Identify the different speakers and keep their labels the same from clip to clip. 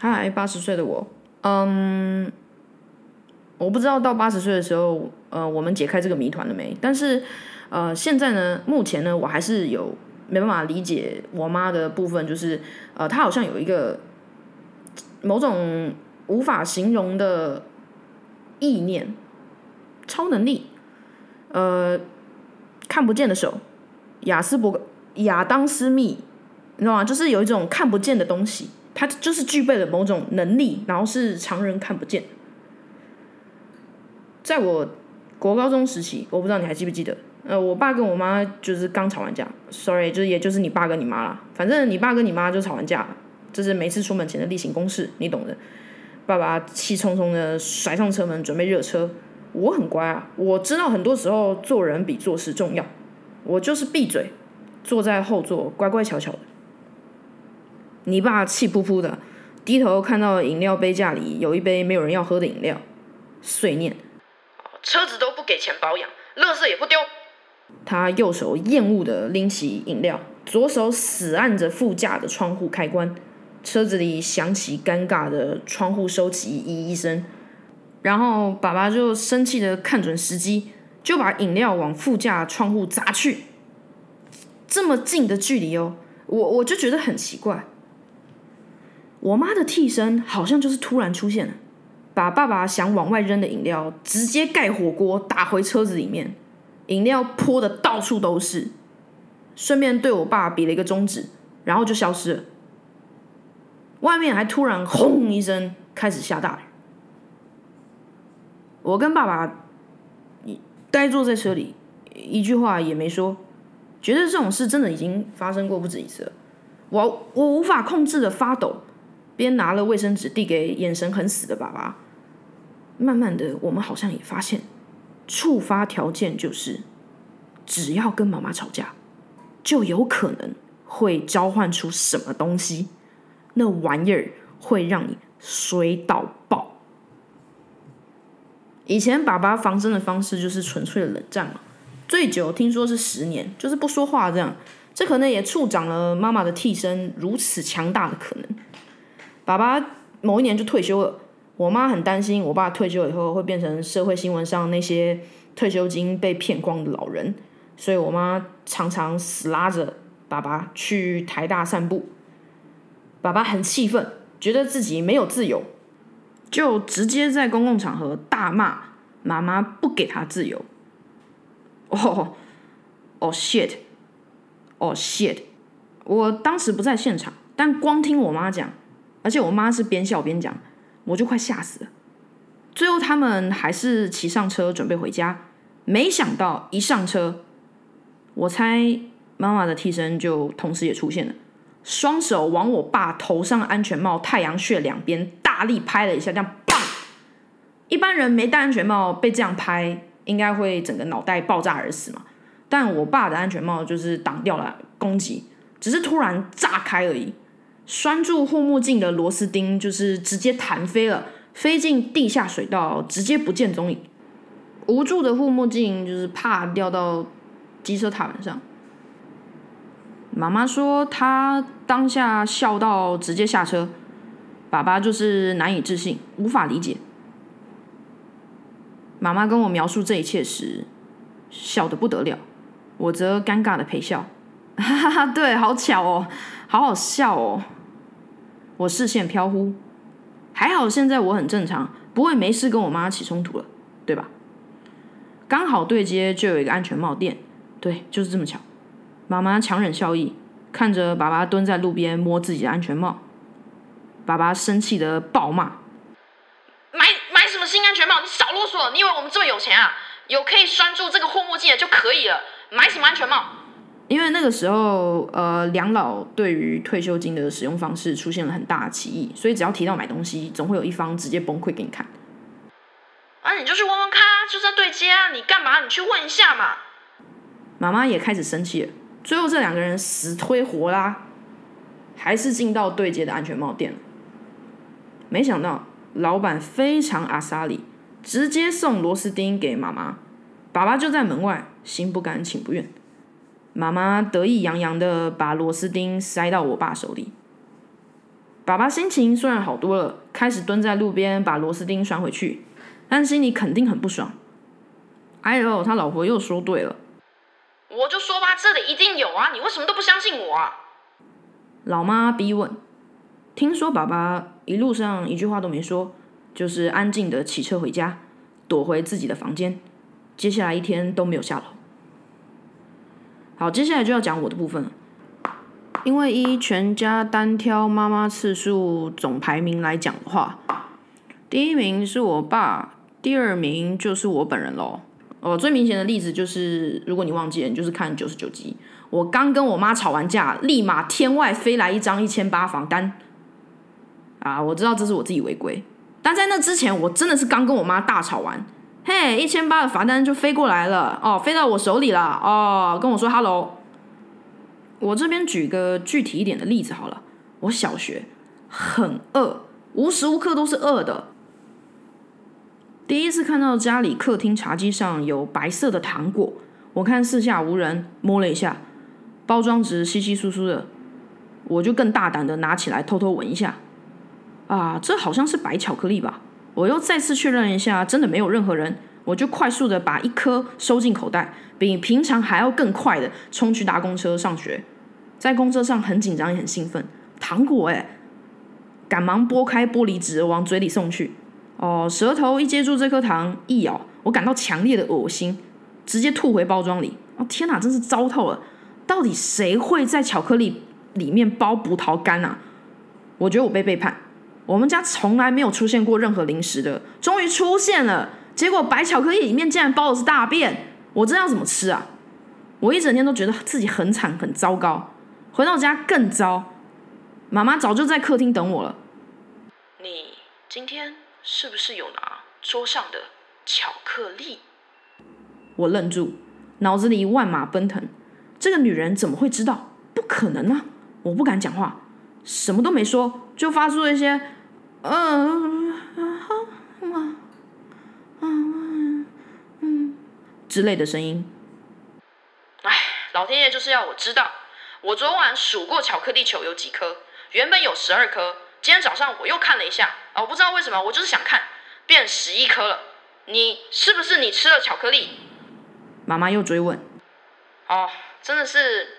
Speaker 1: 嗨，八十岁的我，嗯，我不知道到八十岁的时候，呃，我们解开这个谜团了没？但是，呃，现在呢，目前呢，我还是有没办法理解我妈的部分，就是呃，她好像有一个某种无法形容的意念、超能力，呃，看不见的手，亚斯伯格、亚当斯密，你知道吗？就是有一种看不见的东西。他就是具备了某种能力，然后是常人看不见。在我国高中时期，我不知道你还记不记得，呃，我爸跟我妈就是刚吵完架，sorry，就是也就是你爸跟你妈啦，反正你爸跟你妈就吵完架了，这是每次出门前的例行公事，你懂的。爸爸气冲冲的甩上车门，准备热车。我很乖啊，我知道很多时候做人比做事重要，我就是闭嘴，坐在后座，乖乖巧巧的。你爸气扑扑的，低头看到饮料杯架里有一杯没有人要喝的饮料，碎念：“车子都不给钱保养，垃圾也不丢。”他右手厌恶的拎起饮料，左手死按着副驾的窗户开关，车子里响起尴尬的窗户收起咦一声，然后爸爸就生气的看准时机，就把饮料往副驾窗户砸去，这么近的距离哦，我我就觉得很奇怪。我妈的替身好像就是突然出现了，把爸爸想往外扔的饮料直接盖火锅打回车子里面，饮料泼的到处都是，顺便对我爸比了一个中指，然后就消失了。外面还突然轰一声开始下大雨，我跟爸爸呆坐在车里，一句话也没说，觉得这种事真的已经发生过不止一次了，我我无法控制的发抖。边拿了卫生纸递给眼神很死的爸爸，慢慢的，我们好像也发现，触发条件就是，只要跟妈妈吵架，就有可能会召唤出什么东西，那玩意儿会让你衰到爆。以前爸爸防身的方式就是纯粹的冷战嘛，最久听说是十年，就是不说话这样，这可能也助长了妈妈的替身如此强大的可能。爸爸某一年就退休了，我妈很担心我爸退休以后会变成社会新闻上那些退休金被骗光的老人，所以我妈常常死拉着爸爸去台大散步。爸爸很气愤，觉得自己没有自由，就直接在公共场合大骂妈妈不给他自由。哦，哦 shit，哦 shit，我当时不在现场，但光听我妈讲。而且我妈是边笑边讲，我就快吓死了。最后他们还是骑上车准备回家，没想到一上车，我猜妈妈的替身就同时也出现了，双手往我爸头上安全帽太阳穴两边大力拍了一下，这样棒！一般人没戴安全帽被这样拍，应该会整个脑袋爆炸而死嘛。但我爸的安全帽就是挡掉了攻击，只是突然炸开而已。拴住护目镜的螺丝钉就是直接弹飞了，飞进地下水道，直接不见踪影。无助的护目镜就是怕掉到机车踏板上。妈妈说她当下笑到直接下车，爸爸就是难以置信，无法理解。妈妈跟我描述这一切时，笑得不得了，我则尴尬的陪笑。哈哈哈，对，好巧哦，好好笑哦。我视线飘忽，还好现在我很正常，不会没事跟我妈起冲突了，对吧？刚好对接就有一个安全帽店，对，就是这么巧。妈妈强忍笑意，看着爸爸蹲在路边摸自己的安全帽，爸爸生气的暴骂：“买买什么新安全帽？你少啰嗦！你以为我们这么有钱啊？有可以拴住这个护目镜的就可以了，买什么安全帽？”因为那个时候，呃，两老对于退休金的使用方式出现了很大的歧义，所以只要提到买东西，总会有一方直接崩溃给你看。啊，你就去问问看，就在对接啊，你干嘛？你去问一下嘛。妈妈也开始生气了，最后这两个人死推活拉，还是进到对接的安全帽店。没想到老板非常阿萨里，直接送螺丝钉给妈妈，爸爸就在门外，心不甘情不愿。妈妈得意洋洋的把螺丝钉塞到我爸手里，爸爸心情虽然好多了，开始蹲在路边把螺丝钉拴回去，但心里肯定很不爽。哎呦，他老婆又说对了，
Speaker 2: 我就说吧，这里一定有啊，你为什么都不相信我啊？
Speaker 1: 老妈逼问。听说爸爸一路上一句话都没说，就是安静的骑车回家，躲回自己的房间。接下来一天都没有下楼。好，接下来就要讲我的部分了。因为依全家单挑妈妈次数总排名来讲的话，第一名是我爸，第二名就是我本人喽。哦，最明显的例子就是，如果你忘记了，你就是看九十九集，我刚跟我妈吵完架，立马天外飞来一张一千八房单。啊，我知道这是我自己违规，但在那之前，我真的是刚跟我妈大吵完，嘿，一千八的罚单就飞过来了，哦，飞到我手里了，哦，跟我说 hello。我这边举个具体一点的例子好了，我小学很饿，无时无刻都是饿的。第一次看到家里客厅茶几上有白色的糖果，我看四下无人，摸了一下，包装纸稀稀疏疏的，我就更大胆的拿起来偷偷闻一下。啊，这好像是白巧克力吧？我又再次确认一下，真的没有任何人。我就快速的把一颗收进口袋，比平常还要更快的冲去搭公车上学。在公车上很紧张也很兴奋，糖果哎，赶忙剥开玻璃纸往嘴里送去。哦，舌头一接住这颗糖一咬，我感到强烈的恶心，直接吐回包装里。哦天哪，真是糟透了！到底谁会在巧克力里面包葡萄干啊？我觉得我被背叛。我们家从来没有出现过任何零食的，终于出现了。结果白巧克力里面竟然包的是大便，我这要怎么吃啊？我一整天都觉得自己很惨很糟糕。回到家更糟，妈妈早就在客厅等我了。
Speaker 2: 你今天是不是有拿桌上的巧克力？
Speaker 1: 我愣住，脑子里万马奔腾。这个女人怎么会知道？不可能啊！我不敢讲话，什么都没说，就发出了一些。嗯，好，嗯，嗯，嗯之类的声音。
Speaker 2: 哎，老天爷就是要我知道，我昨晚数过巧克力球有几颗，原本有十二颗，今天早上我又看了一下，我不知道为什么，我就是想看，变十一颗了。你是不是你吃了巧克力？
Speaker 1: 妈妈又追问。
Speaker 2: 哦，真的是，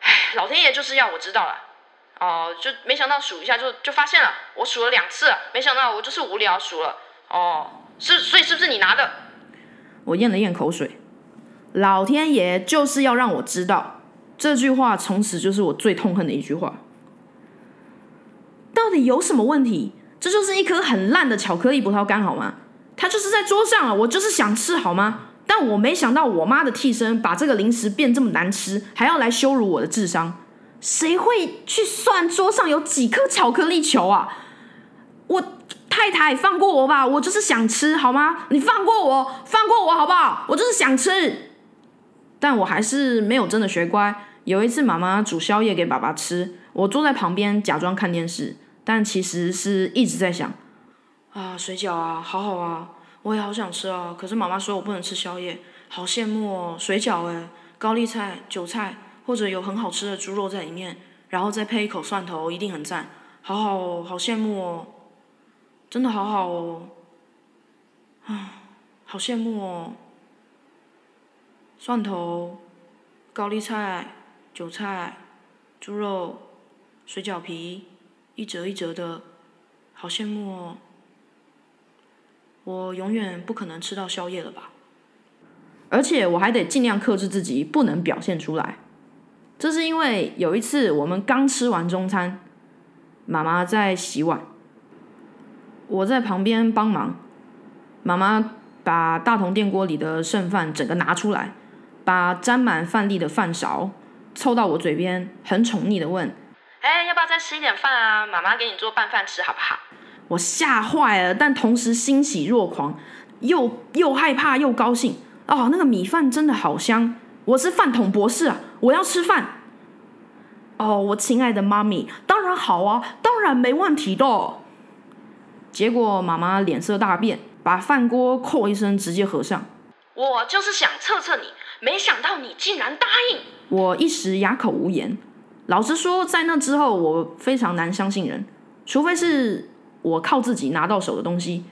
Speaker 2: 哎，老天爷就是要我知道了。哦，就没想到数一下就就发现了，我数了两次，没想到我就是无聊数了。哦，是，所以是不是你拿的？
Speaker 1: 我咽了咽口水，老天爷就是要让我知道这句话，从此就是我最痛恨的一句话。到底有什么问题？这就是一颗很烂的巧克力葡萄干，好吗？它就是在桌上了，我就是想吃，好吗？但我没想到我妈的替身把这个零食变这么难吃，还要来羞辱我的智商。谁会去算桌上有几颗巧克力球啊？我太太放过我吧，我就是想吃，好吗？你放过我，放过我好不好？我就是想吃，但我还是没有真的学乖。有一次妈妈煮宵夜给爸爸吃，我坐在旁边假装看电视，但其实是一直在想啊，水饺啊，好好啊，我也好想吃啊。可是妈妈说我不能吃宵夜，好羡慕哦，水饺哎，高丽菜、韭菜。或者有很好吃的猪肉在里面，然后再配一口蒜头，一定很赞，好好哦，好羡慕哦，真的好好哦，啊，好羡慕哦，蒜头、高丽菜、韭菜、猪肉、水饺皮，一折一折的，好羡慕哦，我永远不可能吃到宵夜了吧？而且我还得尽量克制自己，不能表现出来。这是因为有一次我们刚吃完中餐，妈妈在洗碗，我在旁边帮忙。妈妈把大同电锅里的剩饭整个拿出来，把沾满饭粒的饭勺凑到我嘴边，很宠溺的问：“
Speaker 2: 哎，要不要再吃一点饭啊？妈妈给你做拌饭吃好不好？”
Speaker 1: 我吓坏了，但同时欣喜若狂，又又害怕又高兴。哦，那个米饭真的好香。我是饭桶博士啊！我要吃饭。哦，我亲爱的妈咪，当然好啊，当然没问题的。结果妈妈脸色大变，把饭锅“扣”一声直接合上。
Speaker 2: 我就是想测测你，没想到你竟然答应。
Speaker 1: 我一时哑口无言。老实说，在那之后，我非常难相信人，除非是我靠自己拿到手的东西，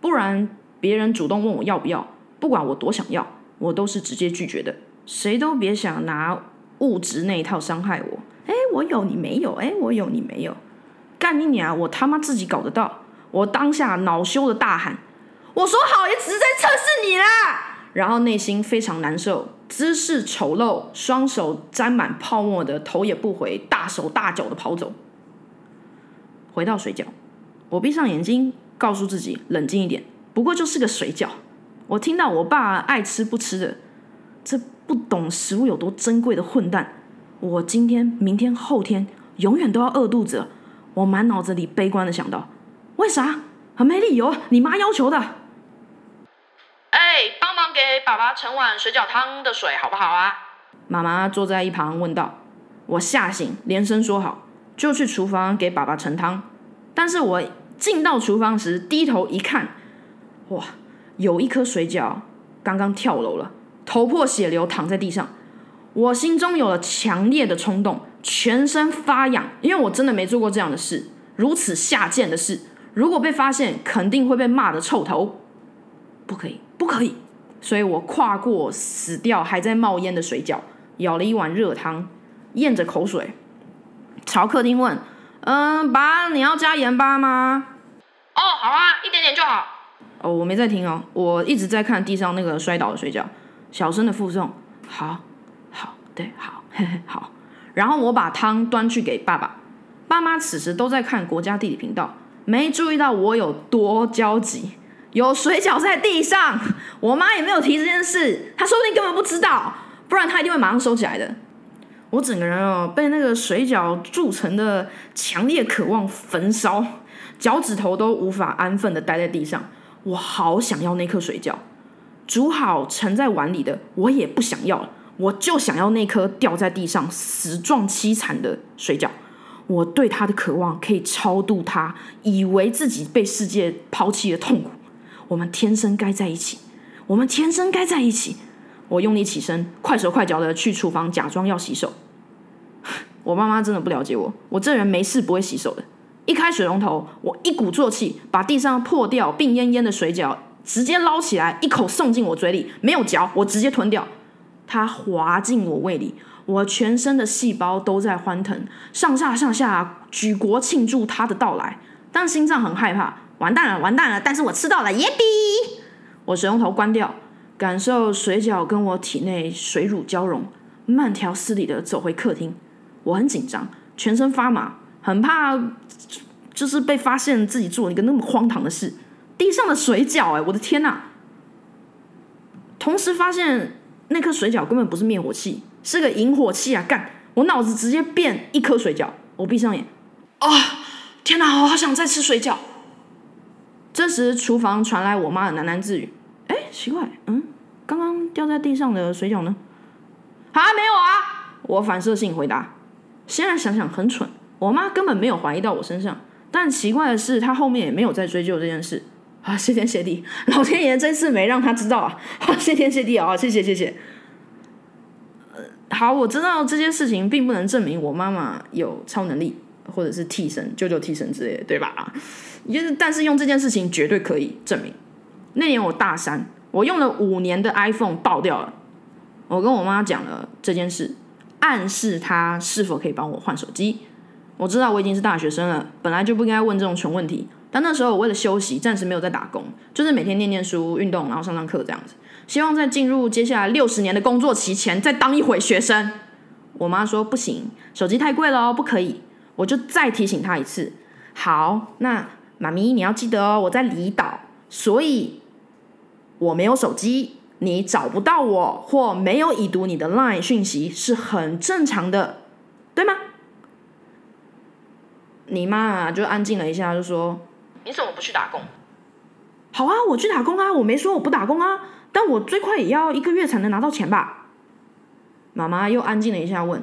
Speaker 1: 不然别人主动问我要不要，不管我多想要，我都是直接拒绝的。谁都别想拿物质那一套伤害我。哎，我有你没有？哎，我有你没有？干你娘！我他妈自己搞得到！我当下恼羞的大喊：“我说好也只是在测试你啦！”然后内心非常难受，姿势丑陋，双手沾满泡沫的头也不回，大手大脚的跑走。回到水饺，我闭上眼睛，告诉自己冷静一点，不过就是个水饺。我听到我爸爱吃不吃的，这不懂食物有多珍贵的混蛋，我今天、明天、后天永远都要饿肚子。我满脑子里悲观的想到：为啥？很没理由，你妈要求的。
Speaker 2: 哎，帮忙给爸爸盛碗水饺汤的水好不好啊？
Speaker 1: 妈妈坐在一旁问道。我吓醒，连声说好，就去厨房给爸爸盛汤。但是我进到厨房时，低头一看，哇，有一颗水饺刚刚跳楼了，头破血流躺在地上。我心中有了强烈的冲动。全身发痒，因为我真的没做过这样的事，如此下贱的事，如果被发现，肯定会被骂的臭头，不可以，不可以。所以我跨过死掉还在冒烟的水饺，舀了一碗热汤，咽着口水，朝客厅问：“嗯，爸，你要加盐巴吗？”“
Speaker 2: 哦，好啊，一点点就好。”“
Speaker 1: 哦，我没在听哦，我一直在看地上那个摔倒的水饺，小声的附送：“好，好，对，好，嘿嘿，好。”然后我把汤端去给爸爸，爸妈此时都在看国家地理频道，没注意到我有多焦急。有水饺在地上，我妈也没有提这件事，她说不定根本不知道，不然她一定会马上收起来的。我整个人哦，被那个水饺铸成的强烈渴望焚烧，脚趾头都无法安分的待在地上。我好想要那颗水饺，煮好盛在碗里的，我也不想要了。我就想要那颗掉在地上死状凄惨的水饺，我对他的渴望可以超度他以为自己被世界抛弃的痛苦。我们天生该在一起，我们天生该在一起。我用力起身，快手快脚的去厨房假装要洗手。我妈妈真的不了解我，我这人没事不会洗手的。一开水龙头，我一鼓作气把地上破掉、病恹恹的水饺直接捞起来，一口送进我嘴里，没有嚼，我直接吞掉。它滑进我胃里，我全身的细胞都在欢腾，上下上下举国庆祝它的到来，但心脏很害怕，完蛋了，完蛋了！但是我吃到了，耶比！我水龙头关掉，感受水饺跟我体内水乳交融，慢条斯理的走回客厅。我很紧张，全身发麻，很怕就是被发现自己做了一个那么荒唐的事。地上的水饺，哎，我的天哪！同时发现。那颗水饺根本不是灭火器，是个引火器啊！干，我脑子直接变一颗水饺。我闭上眼，啊，天哪，我好想再吃水饺。这时厨房传来我妈的喃喃自语：“哎，奇怪，嗯，刚刚掉在地上的水饺呢？”啊，没有啊！我反射性回答。现在想想很蠢，我妈根本没有怀疑到我身上。但奇怪的是，她后面也没有再追究这件事。啊，谢天谢地，老天爷真是没让他知道啊！谢天谢地啊！谢谢谢谢。呃，好，我知道这件事情并不能证明我妈妈有超能力，或者是替身、舅舅替身之类的，对吧？就是，但是用这件事情绝对可以证明。那年我大三，我用了五年的 iPhone 爆掉了。我跟我妈讲了这件事，暗示她是否可以帮我换手机。我知道我已经是大学生了，本来就不应该问这种蠢问题。但那时候我为了休息，暂时没有在打工，就是每天念念书、运动，然后上上课这样子。希望在进入接下来六十年的工作期前，再当一回学生。我妈说不行，手机太贵了哦，不可以。我就再提醒她一次。好，那妈咪你要记得哦，我在离岛，所以我没有手机，你找不到我或没有已读你的 LINE 讯息是很正常的，对吗？你妈就安静了一下，就说。
Speaker 2: 你怎么不去打工？
Speaker 1: 好啊，我去打工啊！我没说我不打工啊，但我最快也要一个月才能拿到钱吧。妈妈又安静了一下，问：“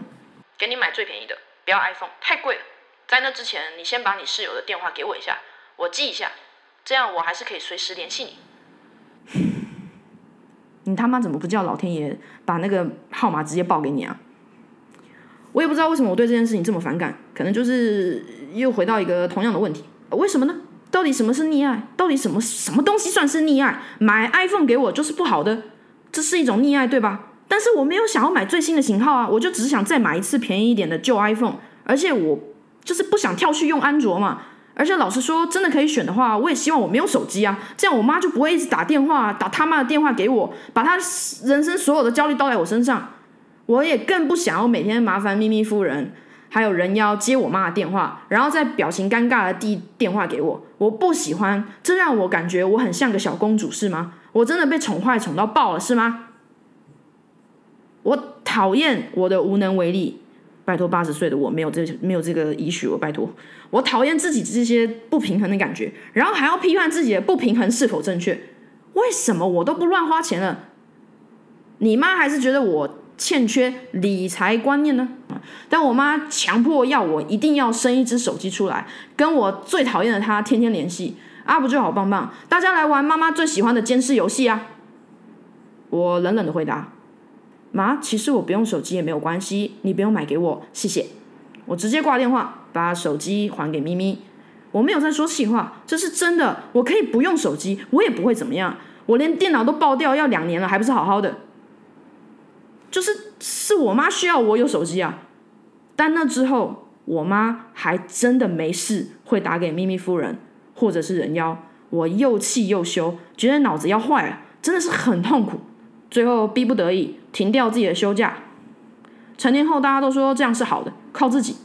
Speaker 2: 给你买最便宜的，不要 iPhone，太贵了。在那之前，你先把你室友的电话给我一下，我记一下，这样我还是可以随时联系你。
Speaker 1: 你他妈怎么不叫老天爷把那个号码直接报给你啊？我也不知道为什么我对这件事情这么反感，可能就是又回到一个同样的问题，为什么呢？到底什么是溺爱？到底什么什么东西算是溺爱？买 iPhone 给我就是不好的，这是一种溺爱，对吧？但是我没有想要买最新的型号啊，我就只想再买一次便宜一点的旧 iPhone，而且我就是不想跳去用安卓嘛。而且老实说，真的可以选的话，我也希望我没有手机啊，这样我妈就不会一直打电话，打他妈的电话给我，把她人生所有的焦虑倒在我身上。我也更不想要每天麻烦咪咪夫人还有人妖接我妈的电话，然后再表情尴尬的递电话给我。我不喜欢，这让我感觉我很像个小公主，是吗？我真的被宠坏宠到爆了，是吗？我讨厌我的无能为力。拜托，八十岁的我没有这没有这个遗许我拜托，我讨厌自己这些不平衡的感觉，然后还要批判自己的不平衡是否正确？为什么我都不乱花钱了？你妈还是觉得我欠缺理财观念呢？但我妈强迫要我一定要生一只手机出来，跟我最讨厌的她天天联系，啊不就好棒棒？大家来玩妈妈最喜欢的监视游戏啊！我冷冷的回答。妈，其实我不用手机也没有关系，你不用买给我，谢谢。我直接挂电话，把手机还给咪咪。我没有在说气话，这是真的。我可以不用手机，我也不会怎么样。我连电脑都爆掉要两年了，还不是好好的。就是是我妈需要我有手机啊。但那之后，我妈还真的没事会打给咪咪夫人或者是人妖。我又气又羞，觉得脑子要坏了，真的是很痛苦。最后逼不得已停掉自己的休假。成年后大家都说这样是好的，靠自己。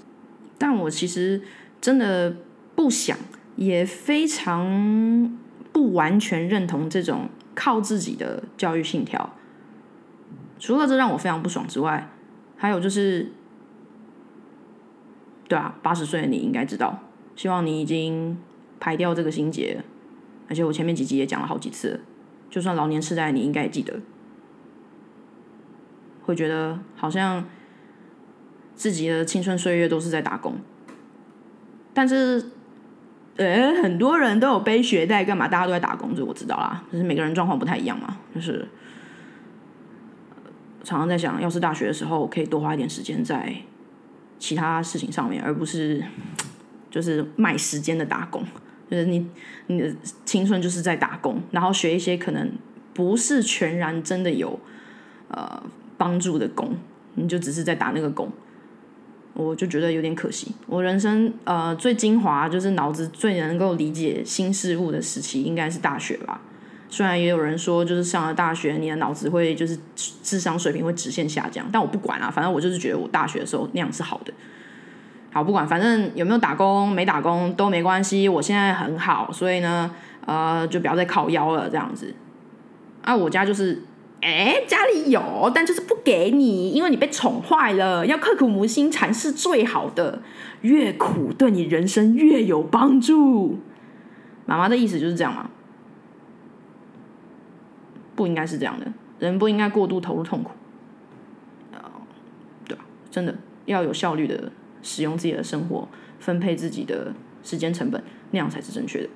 Speaker 1: 但我其实真的不想，也非常不完全认同这种靠自己的教育信条。除了这让我非常不爽之外，还有就是，对啊，八十岁的你应该知道，希望你已经排掉这个心结。而且我前面几集也讲了好几次，就算老年痴呆，你应该也记得。会觉得好像自己的青春岁月都是在打工，但是，呃，很多人都有背学贷干嘛？大家都在打工，这我知道啦。就是每个人状况不太一样嘛。就是常常在想，要是大学的时候可以多花一点时间在其他事情上面，而不是就是卖时间的打工。就是你你的青春就是在打工，然后学一些可能不是全然真的有呃。帮助的工，你就只是在打那个工，我就觉得有点可惜。我人生呃最精华就是脑子最能够理解新事物的时期，应该是大学吧。虽然也有人说，就是上了大学，你的脑子会就是智商水平会直线下降，但我不管啊，反正我就是觉得我大学的时候那样是好的。好，不管，反正有没有打工没打工都没关系，我现在很好，所以呢，呃，就不要再靠腰了，这样子。啊，我家就是。哎，家里有，但就是不给你，因为你被宠坏了。要刻苦铭心才是最好的，越苦对你人生越有帮助。妈妈的意思就是这样吗？不应该是这样的，人不应该过度投入痛苦。对吧？真的要有效率的使用自己的生活，分配自己的时间成本，那样才是正确的。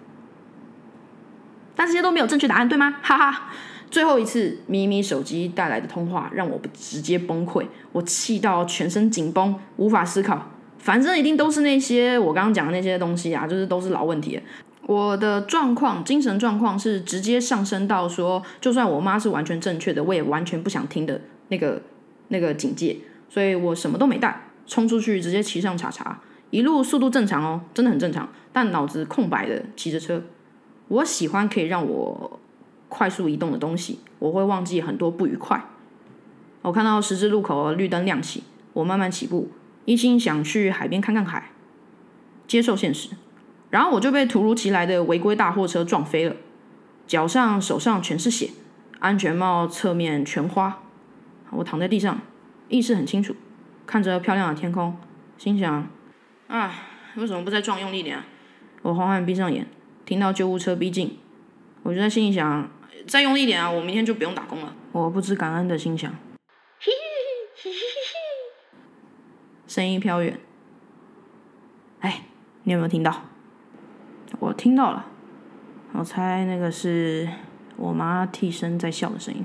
Speaker 1: 但这些都没有正确答案，对吗？哈哈。最后一次咪咪手机带来的通话让我直接崩溃，我气到全身紧绷，无法思考。反正一定都是那些我刚刚讲的那些东西啊，就是都是老问题。我的状况，精神状况是直接上升到说，就算我妈是完全正确的，我也完全不想听的那个那个警戒。所以我什么都没带，冲出去直接骑上查查，一路速度正常哦，真的很正常，但脑子空白的骑着车。我喜欢可以让我。快速移动的东西，我会忘记很多不愉快。我看到十字路口绿灯亮起，我慢慢起步，一心想去海边看看海，接受现实。然后我就被突如其来的违规大货车撞飞了，脚上、手上全是血，安全帽侧面全花。我躺在地上，意识很清楚，看着漂亮的天空，心想：啊，为什么不再撞用力点？啊我缓缓闭上眼，听到救护车逼近，我就在心里想。再用力点啊！我明天就不用打工了。我不知感恩的心想。声音飘远。哎，你有没有听到？我听到了。我猜那个是我妈替身在笑的声音。